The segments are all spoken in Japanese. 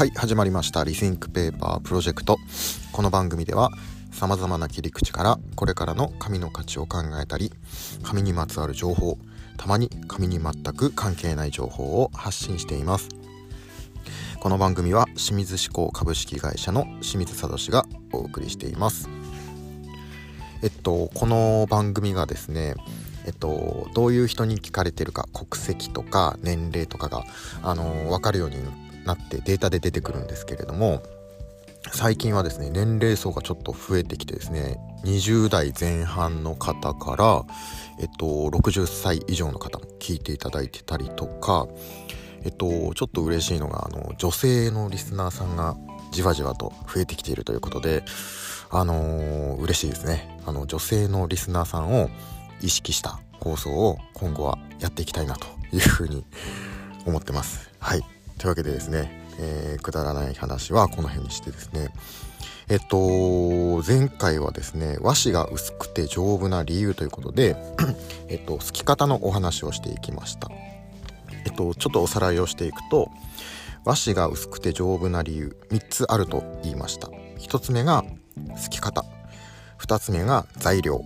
はい始まりました。リスインクペーパープロジェクト。この番組ではさまざまな切り口からこれからの紙の価値を考えたり紙にまつわる情報たまに紙に全く関係ない情報を発信しています。この番組は清水志向株式会社の清水聡がお送りしています。えっとこの番組がですねえっと、どういう人に聞かれてるか国籍とか年齢とかが、あの分かるようになってデータで出てくるんですけれども最近はですね年齢層がちょっと増えてきてですね20代前半の方から、えっと、60歳以上の方も聞いていただいてたりとか、えっと、ちょっと嬉しいのがあの女性のリスナーさんがじわじわと増えてきているということで、あのー、嬉しいですねあの女性のリスナーさんを意識した放送を今後はやっていきたいなというふうに思ってます。はいというわけでですね、えー、くだらない話はこの辺にしてですね。えっと前回はですね和紙が薄くて丈夫な理由ということで えっとすき方のお話をしていきました。えっとちょっとおさらいをしていくと和紙が薄くて丈夫な理由3つあると言いました。1つ目がすき方。2つ目が材料。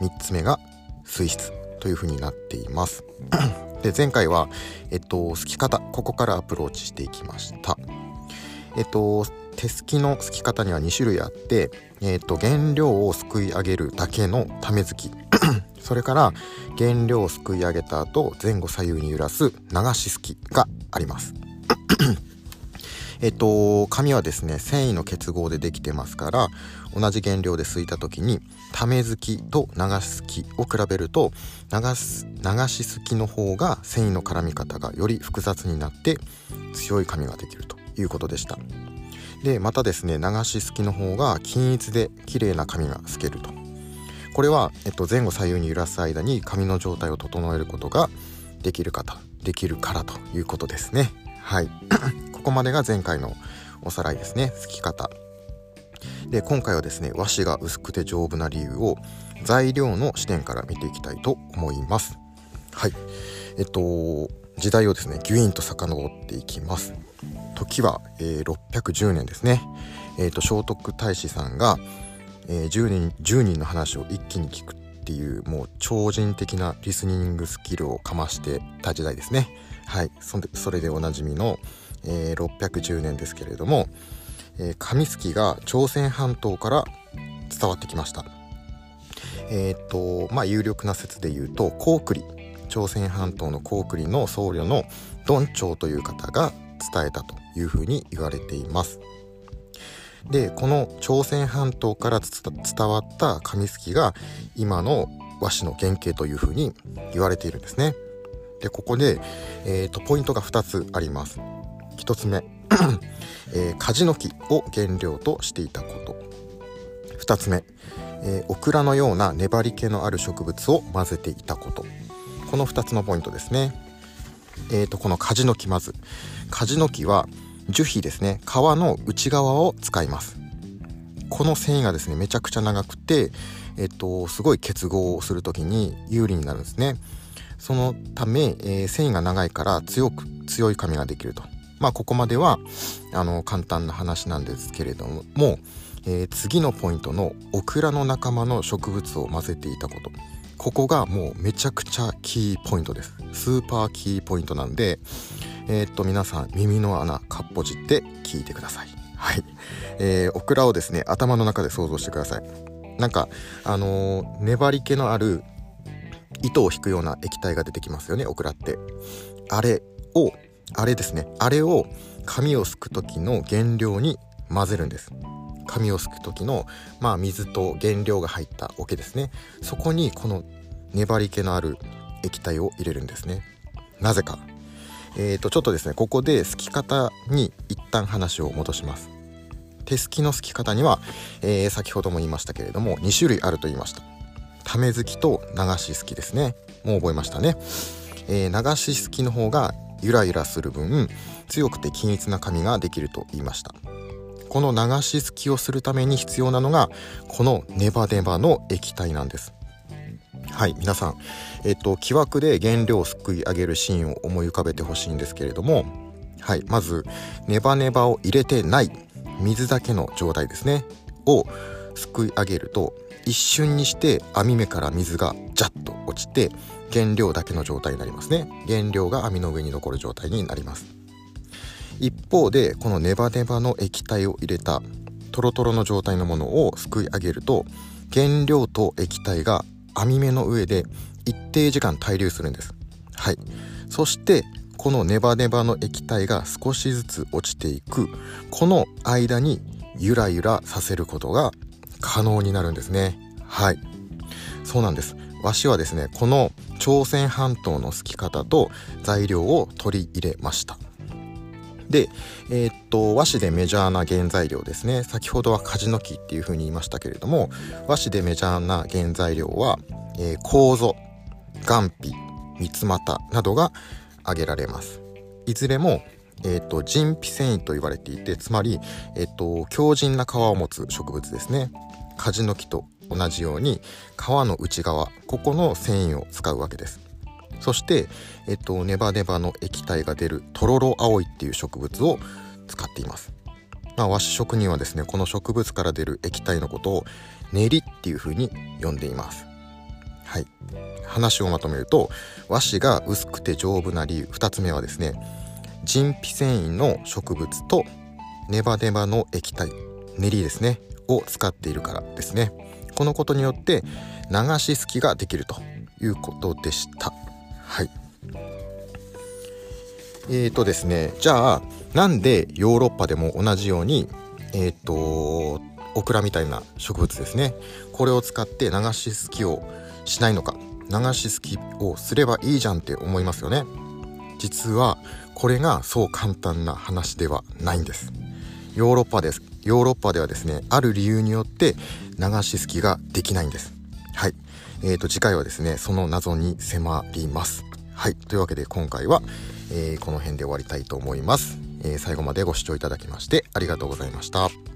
3つ目が水質。というふうになっています。で前回は、えっと、すき方ここからアプローチしていきました。えっと手すきのすき方には2種類あって、えっと、原料をすくい上げるだけのためすき。それから原料をすくい上げた後前後左右に揺らす流しすきがあります。えっと紙はですね繊維の結合でできてますから同じ原料ですいた時にためすきと流しすきを比べると流す流しすきの方が繊維の絡み方がより複雑になって強い紙ができるということでした。でまたですね流しすきの方が均一で綺麗な紙が透けると。これは、えっと、前後左右に揺らす間に紙の状態を整えることができる方できるからということですね。はい。ここまでが前回のおさらいですね。すき方。で今回はですね和紙が薄くて丈夫な理由を材料の視点から見ていきたいと思います。はい。えっと時代をですねギュインと遡っていきます。時は、えー、610年ですね。えっ、ー、と聖徳太子さんが、えー、10, 人10人の話を一気に聞くっていうもう超人的なリスニングスキルをかましてた時代ですね。はい。そそれでおなじみの、えー、610年ですけれどもえー、紙すきが朝鮮半島から伝わってきました。えっ、とまあ有力な説で言うと高句麗朝鮮半島の高句麗の僧侶のドンチョウという方が伝えたというふうに言われています。でこの朝鮮半島から伝わった紙すきが今の和紙の原型というふうに言われているんですね。でここで、えーと、ポイントが2つあります。1つ目 えー、カジノキを原料としていたこと。2つ目、えー、オクラのような粘り気のある植物を混ぜていたこと。この2つのポイントですね。えーと、このカジノキまず。カジノキは樹皮ですね。皮の内側を使います。この繊維がですねめちゃくちゃ長くてえっ、とすごい結合をする時に有利になるんですね。そのため、えー、繊維が長いから強く強い紙ができると。まあここまではあの簡単な話なんですけれども、えー、次のポイントのオクラの仲間の植物を混ぜていたこと。ここがもうめちゃくちゃキーポイントです。スーパーキーポイントなんでえー、っと皆さん耳の穴かっぽじって聞いてください。はい、えー、オクラをですね頭の中で想像してください。なんかあのー、粘り気のある糸を引くような液体が出てきますよねオクラって。あれをあれですね。あれを紙をすく時の原料に混ぜるんです。紙をすく時のまあ水と原料が入った桶ですね。そこにこの粘り気のある液体を入れるんですね。なぜか。えーとちょっとですねここですき方に一旦話を戻します。手すきのすき方には、えー、先ほども言いましたけれども2種類あると言いました。ためすきと流しすきですね。もう覚えましたね、えー、流しすきの方がゆらゆらする分強くて均一な紙ができると言いました。この流しすきをするために必要なのがこのネバネバの液体なんです。はい皆さん。えっと木枠で原料をすくい上げるシーンを思い浮かべてほしいんですけれどもはいまずネバネバを入れてない。水だけの状態ですね。をすくい上げると一瞬にして網目から水がジャッと落ちて原料だけの状態になりますね。原料が網の上に残る状態になります。一方でこのネバネバの液体を入れたトロトロの状態のものをすくい上げると原料と液体が網目の上で一定時間滞留するんです。はい。そしてこのネバネバの液体が少しずつ落ちていくこの間にゆらゆらさせることが可能になるんですね。はい。そうなんです。和紙はですねこの朝鮮半島のすき方と材料を取り入れました。で、えー、っと和紙でメジャーな原材料ですね。先ほどは梶の木っていうふうに言いましたけれども和紙でメジャーな原材料は、えー、楮岩皮三つ股などが挙げられます。いずれもえーと、人皮繊維と言われていてつまり、えーと強靭な皮を持つ植物ですね。梶の木と同じように皮の内側ここの繊維を使うわけです。そして、えっと、ネバネバの液体が出るトロロアオイっていう植物を使っています、まあ、和紙職人はですねこの植物から出る液体のことを練りっていう風に呼んでいます。はい。話をまとめると和紙が薄くて丈夫な理由2つ目はですね人皮繊維の植物とネバネバの液体練りですねを使っているからですね。このことによって流しすきができるということでした。はい。えーとですねじゃあなんでヨーロッパでも同じようにえっ、ー、とオクラみたいな植物ですねこれを使って流しすきをしないのか。流しすきをすればいいじゃんって思いますよね。実はこれがそう簡単な話ではないんです。ヨーロッパです。ヨーロッパではですねある理由によって流しすきができないんです。はい。えーと次回はですねその謎に迫ります。はい。というわけで今回は、えー、この辺で終わりたいと思います、えー、最後までご視聴いただきましてありがとうございました。